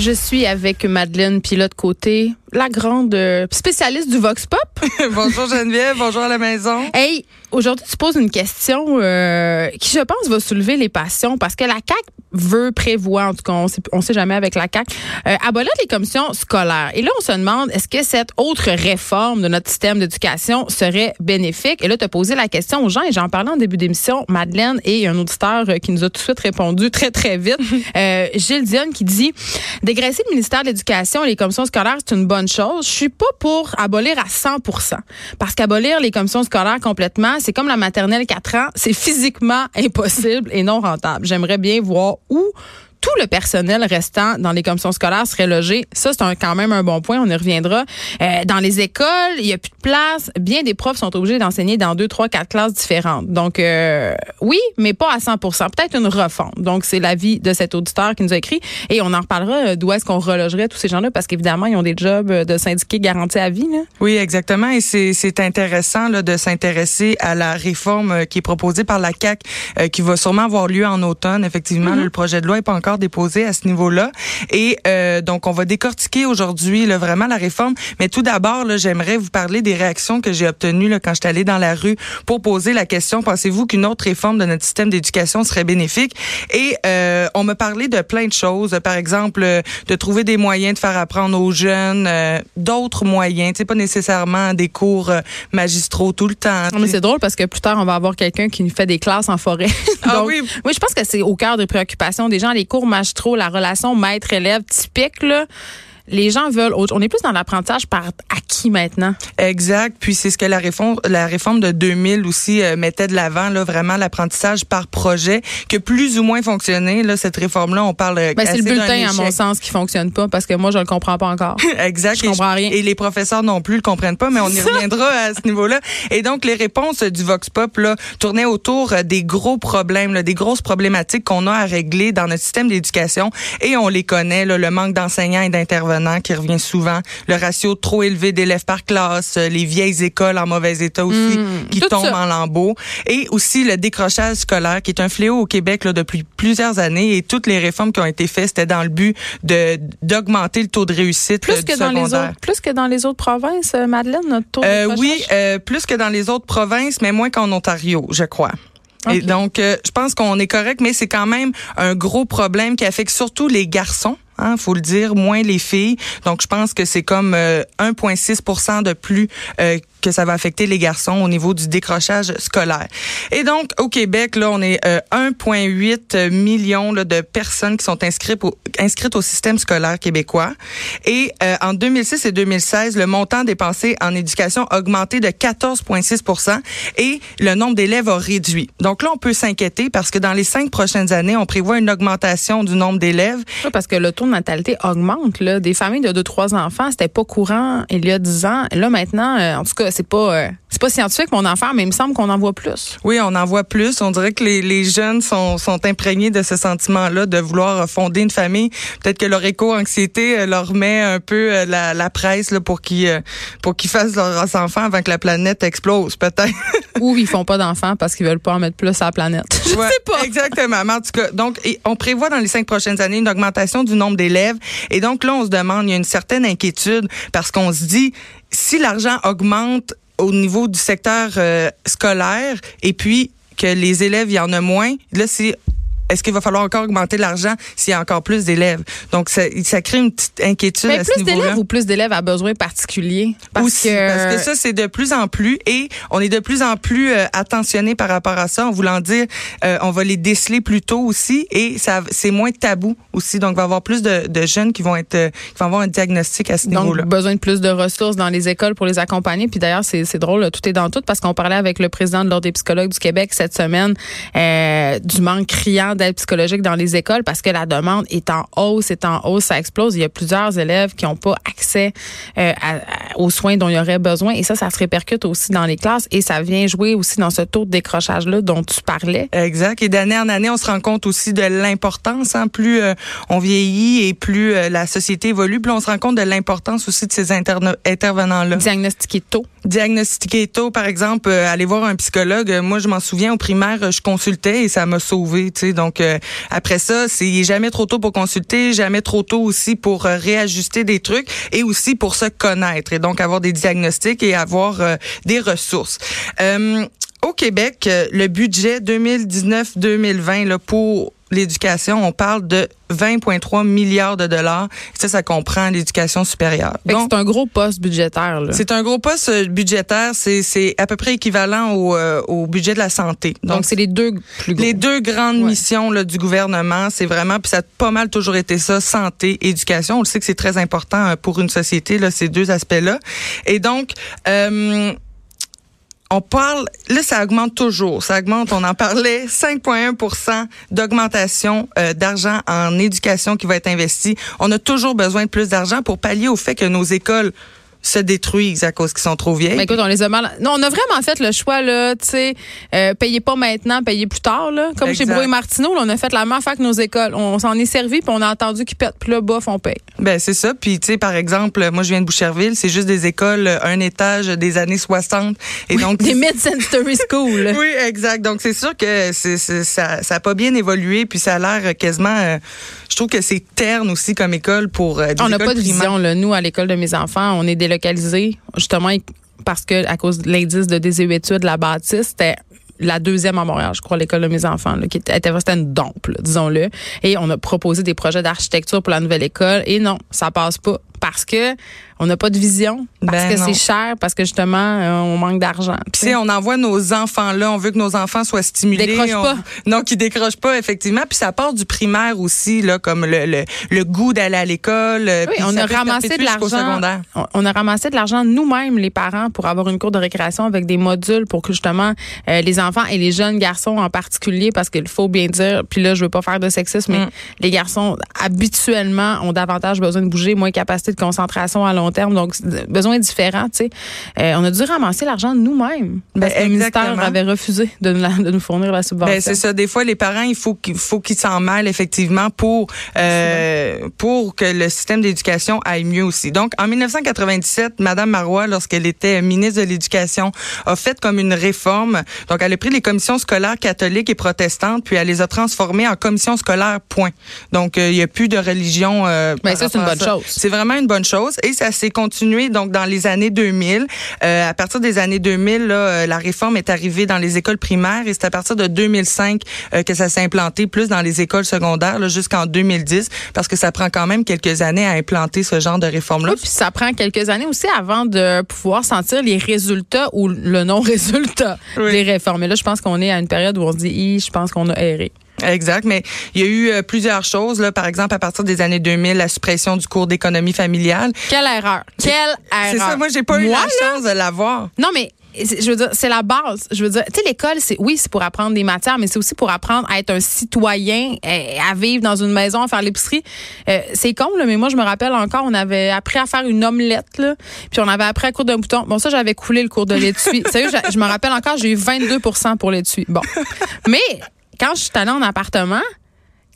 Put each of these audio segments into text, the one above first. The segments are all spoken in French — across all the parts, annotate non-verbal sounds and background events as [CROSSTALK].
Je suis avec Madeleine Pilote Côté, la grande euh, spécialiste du Vox Pop. [LAUGHS] bonjour Geneviève, bonjour à la maison. Hey, aujourd'hui tu poses une question euh, qui je pense va soulever les passions parce que la CAC veut prévoir, en tout cas on sait, sait jamais avec la CAC, euh, abolir les commissions scolaires. Et là on se demande est-ce que cette autre réforme de notre système d'éducation serait bénéfique? Et là tu as posé la question aux gens et j'en parlais en début d'émission, Madeleine et un auditeur qui nous a tout de suite répondu très très vite, [LAUGHS] Gilles Dion qui dit dégraisser le ministère de l'Éducation et les commissions scolaires c'est une bonne chose. Je suis pas pour abolir à 100% parce qu'abolir les commissions scolaires complètement, c'est comme la maternelle 4 ans, c'est physiquement impossible et non rentable. J'aimerais bien voir où tout le personnel restant dans les commissions scolaires serait logé. Ça, c'est quand même un bon point. On y reviendra. Euh, dans les écoles, il n'y a plus de place. Bien des profs sont obligés d'enseigner dans deux, trois, quatre classes différentes. Donc, euh, oui, mais pas à 100% Peut-être une refonte. Donc, c'est l'avis de cet auditeur qui nous a écrit. Et on en reparlera euh, d'où est-ce qu'on relogerait tous ces gens-là parce qu'évidemment, ils ont des jobs de syndiqués garantis à vie. Là. Oui, exactement. Et c'est intéressant là, de s'intéresser à la réforme qui est proposée par la CAC, qui va sûrement avoir lieu en automne. Effectivement, mm-hmm. le projet de loi n'est pas encore déposé à ce niveau-là. Et euh, donc, on va décortiquer aujourd'hui vraiment la réforme. Mais tout d'abord, j'aimerais vous parler des réactions que j'ai obtenues là, quand je suis allée dans la rue pour poser la question, pensez-vous qu'une autre réforme de notre système d'éducation serait bénéfique? Et euh, on me parlait de plein de choses. Par exemple, de trouver des moyens de faire apprendre aux jeunes euh, d'autres moyens. C'est pas nécessairement des cours euh, magistraux tout le temps. Non, mais c'est drôle parce que plus tard, on va avoir quelqu'un qui nous fait des classes en forêt. ah [LAUGHS] oui? Oui, je pense que c'est au cœur des préoccupations des gens, les cours trop la relation maître-élève typique, là, les gens veulent autre. On est plus dans l'apprentissage par acquis maintenant? Exact. Puis c'est ce que la réforme, la réforme de 2000 aussi euh, mettait de l'avant, là, vraiment l'apprentissage par projet, que plus ou moins fonctionné. Là, cette réforme-là, on parle. Ben, c'est le bulletin, à mon sens, qui fonctionne pas parce que moi, je le comprends pas encore. [LAUGHS] exact. Je comprends rien. Et les professeurs non plus le comprennent pas, mais on y reviendra à ce niveau-là. Et donc, les réponses du Vox Pop là, tournaient autour euh, des gros problèmes, là, des grosses problématiques qu'on a à régler dans notre système d'éducation. Et on les connaît, là, le manque d'enseignants et d'intervenants qui revient souvent, le ratio trop élevé d'élèves par classe, euh, les vieilles écoles en mauvais état aussi mmh, qui tombent en lambeaux. Et aussi le décrochage scolaire qui est un fléau au Québec là, depuis plusieurs années. Et toutes les réformes qui ont été faites c'était dans le but de d'augmenter le taux de réussite plus que dans les autres plus que dans les autres provinces euh, Madeleine notre taux euh, oui plus que dans les autres provinces mais moins qu'en Ontario je crois. Et donc, je pense qu'on est correct, mais c'est quand même un gros problème qui affecte surtout les garçons. Hein, faut le dire, moins les filles. Donc, je pense que c'est comme 1,6% euh, de plus euh, que ça va affecter les garçons au niveau du décrochage scolaire. Et donc, au Québec, là, on est 1,8 euh, million de personnes qui sont inscrites au, système scolaire québécois. Et en 2006 et 2016, le montant dépensé en éducation a augmenté de 14,6% et le nombre d'élèves a réduit. Donc là, on peut s'inquiéter parce que dans les cinq prochaines années, on prévoit une augmentation du nombre d'élèves. parce que le natalité augmente. Là. Des familles de deux, trois enfants, c'était pas courant il y a dix ans. Là, maintenant, euh, en tout cas, c'est pas euh, c'est pas scientifique mon enfant, mais il me semble qu'on en voit plus. Oui, on en voit plus. On dirait que les, les jeunes sont, sont imprégnés de ce sentiment-là de vouloir fonder une famille. Peut-être que leur éco-anxiété euh, leur met un peu la, la presse là, pour qu'ils pour qu'ils fassent leurs enfants avant que la planète explose, peut-être. [LAUGHS] Ou ils font pas d'enfants parce qu'ils veulent pas en mettre plus à la planète. [LAUGHS] Je sais pas. Exactement. En tout cas, donc, on prévoit dans les cinq prochaines années une augmentation du nombre Et donc là, on se demande, il y a une certaine inquiétude parce qu'on se dit, si l'argent augmente au niveau du secteur euh, scolaire et puis que les élèves, il y en a moins, là, c'est est-ce qu'il va falloir encore augmenter l'argent s'il y a encore plus d'élèves? Donc, ça, ça crée une petite inquiétude Mais à plus d'élèves ou plus d'élèves à besoins particuliers? Parce Aussi, que... parce que ça, c'est de plus en plus et on est de plus en plus euh, attentionné par rapport à ça en voulant dire euh, on va les déceler plus tôt aussi et ça c'est moins tabou aussi. Donc, il va y avoir plus de, de jeunes qui vont être euh, qui vont avoir un diagnostic à ce niveau-là. Donc, besoin de plus de ressources dans les écoles pour les accompagner. Puis d'ailleurs, c'est drôle, tout est dans tout parce qu'on parlait avec le président de l'Ordre des psychologues du Québec cette semaine du manque criant d'aide psychologique dans les écoles parce que la demande est en hausse, est en hausse, ça explose. Il y a plusieurs élèves qui n'ont pas accès euh, aux soins dont il y aurait besoin et ça, ça se répercute aussi dans les classes et ça vient jouer aussi dans ce taux de décrochage-là dont tu parlais. Exact. Et d'année en année, on se rend compte aussi de l'importance. Hein, plus euh, on vieillit et plus euh, la société évolue, plus on se rend compte de l'importance aussi de ces intervenants-là. Diagnostiquer tôt. Diagnostiquer tôt, par exemple, aller voir un psychologue. Moi, je m'en souviens au primaire, je consultais et ça m'a sauvé. Donc Donc euh, après ça, c'est jamais trop tôt pour consulter, jamais trop tôt aussi pour euh, réajuster des trucs et aussi pour se connaître et donc avoir des diagnostics et avoir euh, des ressources. au Québec, le budget 2019-2020 pour l'éducation, on parle de 20,3 milliards de dollars. Ça, ça comprend l'éducation supérieure. c'est un gros poste budgétaire. C'est un gros poste euh, budgétaire. C'est à peu près équivalent au, euh, au, budget de la santé. Donc, c'est les deux plus Les deux grandes missions là, du gouvernement, c'est vraiment, puis ça a pas mal toujours été ça, santé, éducation. On le sait que c'est très important euh, pour une société, là, ces deux aspects-là. Et donc, euh, on parle, là, ça augmente toujours. Ça augmente, on en parlait, [LAUGHS] 5,1% d'augmentation euh, d'argent en éducation qui va être investi. On a toujours besoin de plus d'argent pour pallier au fait que nos écoles se détruisent à cause qu'ils sont trop vieilles. Mais écoute, on les a mal. Non, on a vraiment fait le choix là, tu sais, euh, payez pas maintenant, payez plus tard là. Comme chez Brouille Martineau, on a fait la même affaire que nos écoles. On s'en est servi puis on a entendu qu'ils pètent plus là bof, on paye. Ben c'est ça. Puis tu sais, par exemple, moi je viens de Boucherville, c'est juste des écoles un étage des années 60 et donc des mid-century [LAUGHS] school. oui, exact. Donc c'est sûr que c'est, ça ça a pas bien évolué puis ça a l'air quasiment euh, je trouve que c'est terne aussi comme école pour euh, On n'a pas de vision là. Nous à l'école de mes enfants, on est des localisé, justement parce que à cause de l'indice de désuétude de la bâtisse, c'était la deuxième à Montréal, je crois, l'école de mes enfants, qui était, c'était une dompe, disons-le. Et on a proposé des projets d'architecture pour la nouvelle école. Et non, ça passe pas parce que on n'a pas de vision, parce ben que c'est cher, parce que justement euh, on manque d'argent. Puis on envoie nos enfants là, on veut que nos enfants soient stimulés. Décrochent pas. Non, qui décrochent pas effectivement. Puis ça part du primaire aussi là, comme le, le, le goût d'aller à l'école. Euh, oui, on a ramassé de l'argent. On a ramassé de l'argent nous-mêmes les parents pour avoir une cour de récréation avec des modules pour que justement euh, les enfants et les jeunes garçons en particulier, parce qu'il faut bien dire. Puis là, je veux pas faire de sexisme, mais mm. les garçons habituellement ont davantage besoin de bouger, moins capacité de concentration à long terme. Donc, besoin différent, tu sais. Euh, on a dû ramasser l'argent nous-mêmes. Parce ben, que le ministère avait refusé de nous, de nous fournir la subvention. Ben, c'est ça. Des fois, les parents, il faut qu'il faut qu'ils s'en mêlent effectivement pour euh, pour que le système d'éducation aille mieux aussi. Donc, en 1997, Madame Marois, lorsqu'elle était ministre de l'Éducation, a fait comme une réforme. Donc, elle a pris les commissions scolaires catholiques et protestantes, puis elle les a transformées en commissions scolaires. Point. Donc, euh, il n'y a plus de religion. Euh, ben, ça, c'est une bonne chose. C'est vraiment une bonne chose. Et ça s'est continué donc dans les années 2000. Euh, à partir des années 2000, là, euh, la réforme est arrivée dans les écoles primaires et c'est à partir de 2005 euh, que ça s'est implanté plus dans les écoles secondaires jusqu'en 2010 parce que ça prend quand même quelques années à implanter ce genre de réforme-là. Oui, puis ça prend quelques années aussi avant de pouvoir sentir les résultats ou le non-résultat des réformes. Et là, je pense qu'on est à une période où on se dit, je pense qu'on a erré. Exact, mais il y a eu euh, plusieurs choses. Là, par exemple, à partir des années 2000, la suppression du cours d'économie familiale. Quelle erreur! Quelle erreur! C'est ça, moi, j'ai pas eu la chance de l'avoir. Non, mais je veux dire, c'est la base. Je veux dire, tu sais, l'école, c'est oui, c'est pour apprendre des matières, mais c'est aussi pour apprendre à être un citoyen, euh, à vivre dans une maison, à faire l'épicerie. Euh, c'est con, là, mais moi, je me rappelle encore, on avait appris à faire une omelette, là, puis on avait appris à cours d'un bouton. Bon, ça, j'avais coulé le cours de l'étui. [LAUGHS] Sérieux, je, je me rappelle encore, j'ai eu 22% pour l'étui. Bon. Mais quand je suis allée en appartement,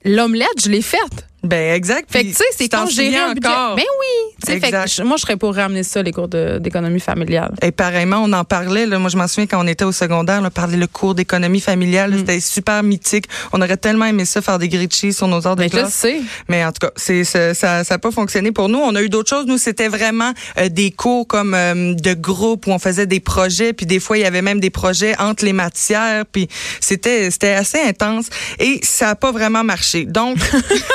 l'omelette, je l'ai faite. Ben exact. Fait que tu sais, c'est quand j'ai encore. Ben oui. Fait que, moi, je serais pour ramener ça les cours d'économie familiale. Et pareillement, on en parlait. Là, moi, je m'en souviens quand on était au secondaire, on parlait le cours d'économie familiale. Mm. C'était super mythique. On aurait tellement aimé ça faire des grilles sur nos heures de ben, classe. Mais en tout cas, c'est ça, ça n'a pas fonctionné pour nous. On a eu d'autres choses. Nous, c'était vraiment euh, des cours comme euh, de groupe où on faisait des projets. Puis des fois, il y avait même des projets entre les matières. Puis c'était c'était assez intense et ça n'a pas vraiment marché. Donc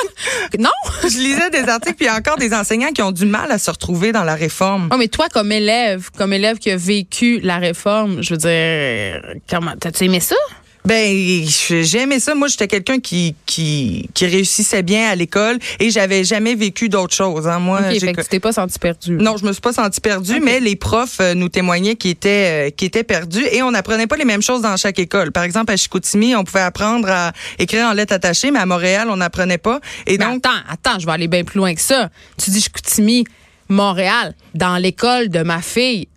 [LAUGHS] Non? [LAUGHS] je lisais des articles, puis encore des enseignants qui ont du mal à se retrouver dans la réforme. Oh, mais toi, comme élève, comme élève qui a vécu la réforme, je veux dire, comment, t'as-tu aimé ça? Ben, j'ai aimé ça. Moi, j'étais quelqu'un qui, qui, qui réussissait bien à l'école et j'avais jamais vécu d'autre chose. Hein. Moi, okay, fait que tu t'es pas senti perdu. Non, je me suis pas senti perdu, mais les profs euh, nous témoignaient qu'ils étaient, euh, qui étaient perdus et on n'apprenait pas les mêmes choses dans chaque école. Par exemple, à Chicoutimi, on pouvait apprendre à écrire en lettres attachées, mais à Montréal, on n'apprenait pas. Et donc, attends, attends, je vais aller bien plus loin que ça. Tu dis Chicoutimi, Montréal, dans l'école de ma fille,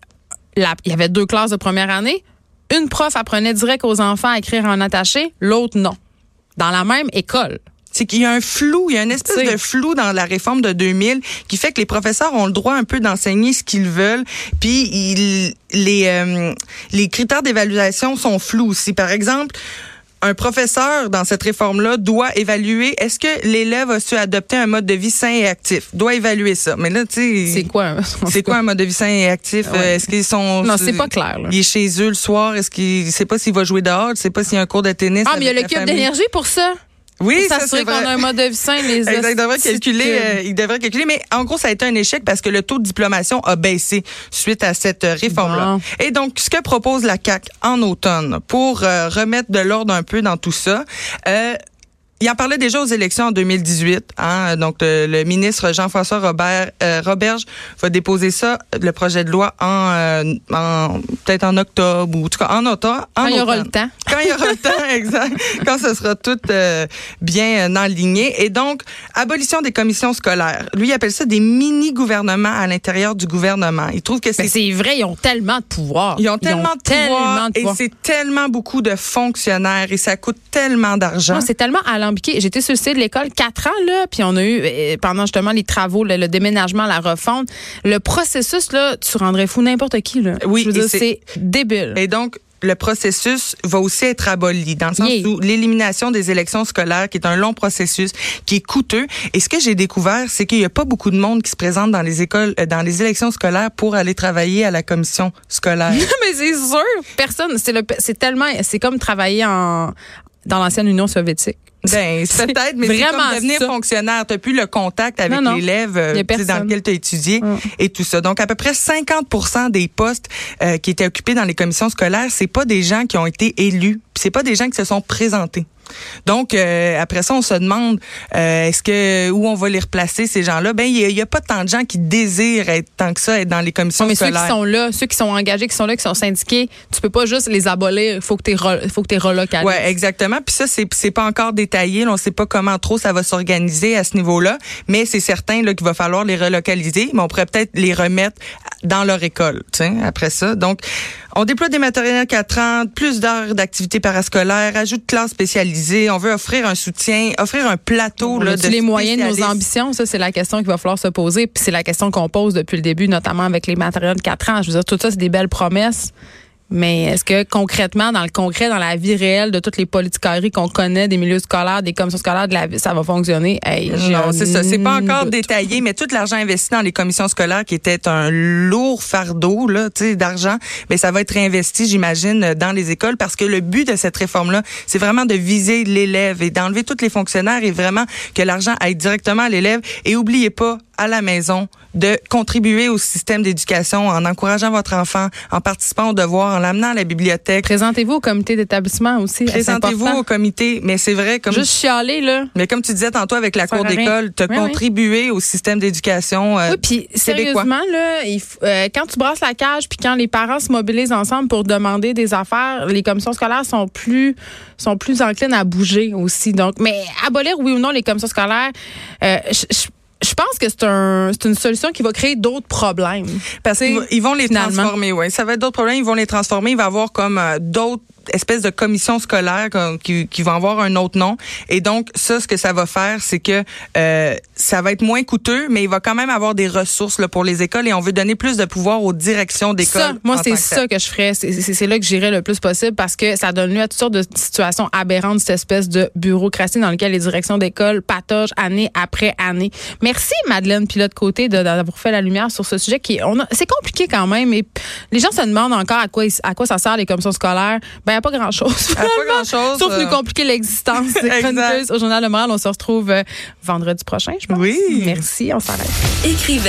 il y avait deux classes de première année une prof apprenait direct aux enfants à écrire en attaché, l'autre non. Dans la même école c'est qu'il y a un flou, il y a une espèce de flou dans la réforme de 2000 qui fait que les professeurs ont le droit un peu d'enseigner ce qu'ils veulent, puis ils, les euh, les critères d'évaluation sont flous aussi. Par exemple, un professeur dans cette réforme-là doit évaluer est-ce que l'élève a su adopter un mode de vie sain et actif? Doit évaluer ça. Mais là, tu sais. C'est quoi? [LAUGHS] C'est quoi un mode de vie sain et actif? Est-ce qu'ils sont. Non, c'est pas clair. Il est chez eux le soir? Est-ce qu'il sait pas s'il va jouer dehors? Il sait pas s'il y a un cours de tennis. Ah, mais il y a le cube d'énergie pour ça. Oui, ça c'est qu'on a un mode de vie sain, les [LAUGHS] exact, il devrait calculer, euh, il devrait calculer, mais en gros, ça a été un échec parce que le taux de diplomation a baissé suite à cette euh, réforme-là. Et donc, ce que propose la CAC en automne pour euh, remettre de l'ordre un peu dans tout ça, euh, il en parlait déjà aux élections en 2018. Hein, donc, le, ministre Jean-François Robert euh, Roberge va déposer ça, le projet de loi, en, euh, en peut-être en octobre ou en tout cas en automne. Quand il y aura le temps. Quand il y aura le [LAUGHS] temps, exact. Quand ce sera tout euh, bien enligné. Et donc, abolition des commissions scolaires. Lui, il appelle ça des mini-gouvernements à l'intérieur du gouvernement. Il trouve que c'est... c'est vrai, ils ont tellement de pouvoir. Ils ont tellement, de, pouvoir, Et c'est tellement beaucoup de fonctionnaires et ça coûte tellement d'argent. C'est tellement à J'étais sur le site de l'école quatre ans, là, puis on a eu, euh, pendant justement les travaux, le, déménagement, la refonte, le processus, là, tu rendrais fou n'importe qui. Là. Oui, c'est débile. Et donc, le processus va aussi être aboli, dans le sens où l'élimination des élections scolaires, qui est un long processus, qui est coûteux. Et ce que j'ai découvert, c'est qu'il n'y a pas beaucoup de monde qui se présente dans les écoles, euh, dans les élections scolaires pour aller travailler à la commission scolaire. [LAUGHS] Mais c'est sûr, personne. C'est c'est tellement, c'est comme travailler en dans l'ancienne Union soviétique. Ben, peut-être, mais c'est comme devenir fonctionnaire. Tu plus le contact avec l'élève euh, dans lequel tu as étudié et tout ça. Donc, à peu près 50 des postes euh, qui étaient occupés dans les commissions scolaires, c'est pas des gens qui ont été élus, c'est pas des gens qui se sont présentés. Donc euh, après ça, on se demande euh, est-ce que où on va les replacer ces gens-là? Ben il y, a pas tant de gens qui désirent être tant que ça être dans les commissions mais scolaires. ceux qui sont là, ceux qui sont engagés, qui sont là, qui sont syndiqués, tu peux pas juste les abolir. Il faut que tu faut que tu relocalises. Ouais, exactement. Puis ça c'est c'est pas encore détaillé. on sait pas comment trop ça va s'organiser à ce niveau-là, mais c'est certain là qu'il va falloir les relocaliser. Mais on pourrait peut-être les remettre dans leur école. Après ça, donc on déploie des matériels 4 ans, plus d'heures d'activité parascolaire, ajout de classes spécialisées. On veut offrir un soutien, offrir un plateau là, de les moyens de nos ambitions. Ça, c'est la question qu'il va falloir se poser. Puis c'est la question qu'on pose depuis le début, notamment avec les matériels de 4 ans. Je veux dire, tout ça, c'est des belles promesses. Mais est-ce que concrètement, dans le concret, dans la vie réelle de toutes les politiqueries qu'on connaît, des milieux scolaires, des commissions scolaires de la vie, ça va fonctionner? non, c'est ça. C'est pas encore détaillé, mais tout l'argent investi dans les commissions scolaires, qui était un lourd fardeau là, d'argent, mais ça va être réinvesti, j'imagine, dans les écoles, parce que le but de cette réforme-là, c'est vraiment de viser l'élève et d'enlever tous les fonctionnaires et vraiment que l'argent aille directement à l'élève. Et oubliez pas, à la maison de contribuer au système d'éducation en encourageant votre enfant, en participant aux devoirs, en l'amenant à la bibliothèque. Présentez-vous au comité d'établissement aussi. Présentez-vous au comité, mais c'est vrai comme juste chialer là. Mais comme tu disais tantôt avec la cour d'école, te contribuer au système d'éducation. Euh, oui, puis sérieusement là, euh, quand tu brasses la cage, puis quand les parents se mobilisent ensemble pour demander des affaires, les commissions scolaires sont plus sont plus enclines à bouger aussi. Donc, mais abolir oui ou non les commissions scolaires, euh, je je pense que c'est un, une solution qui va créer d'autres problèmes. Parce qu'ils vont les transformer, oui. Ça va être d'autres problèmes, ils vont les transformer. Il va y avoir comme euh, d'autres espèce de commission scolaire qui, qui va avoir un autre nom. Et donc, ça, ce que ça va faire, c'est que euh, ça va être moins coûteux, mais il va quand même avoir des ressources là, pour les écoles et on veut donner plus de pouvoir aux directions d'école. Moi, c'est ça que je ferais. C'est là que j'irais le plus possible parce que ça donne lieu à toutes sortes de situations aberrantes, cette espèce de bureaucratie dans laquelle les directions d'école patogent année après année. Merci, Madeleine Pilote Côté, d'avoir fait la lumière sur ce sujet qui on c'est compliqué quand même. Et les gens se demandent encore à quoi, à quoi ça sert les commissions scolaires. Ben, n'y a pas grand-chose. pas grand-chose. Sauf nous euh. compliquer l'existence des [LAUGHS] chroniqueuses au Journal de Montréal. On se retrouve euh, vendredi prochain, je pense. Oui. Merci, on s'arrête. Écrivaine.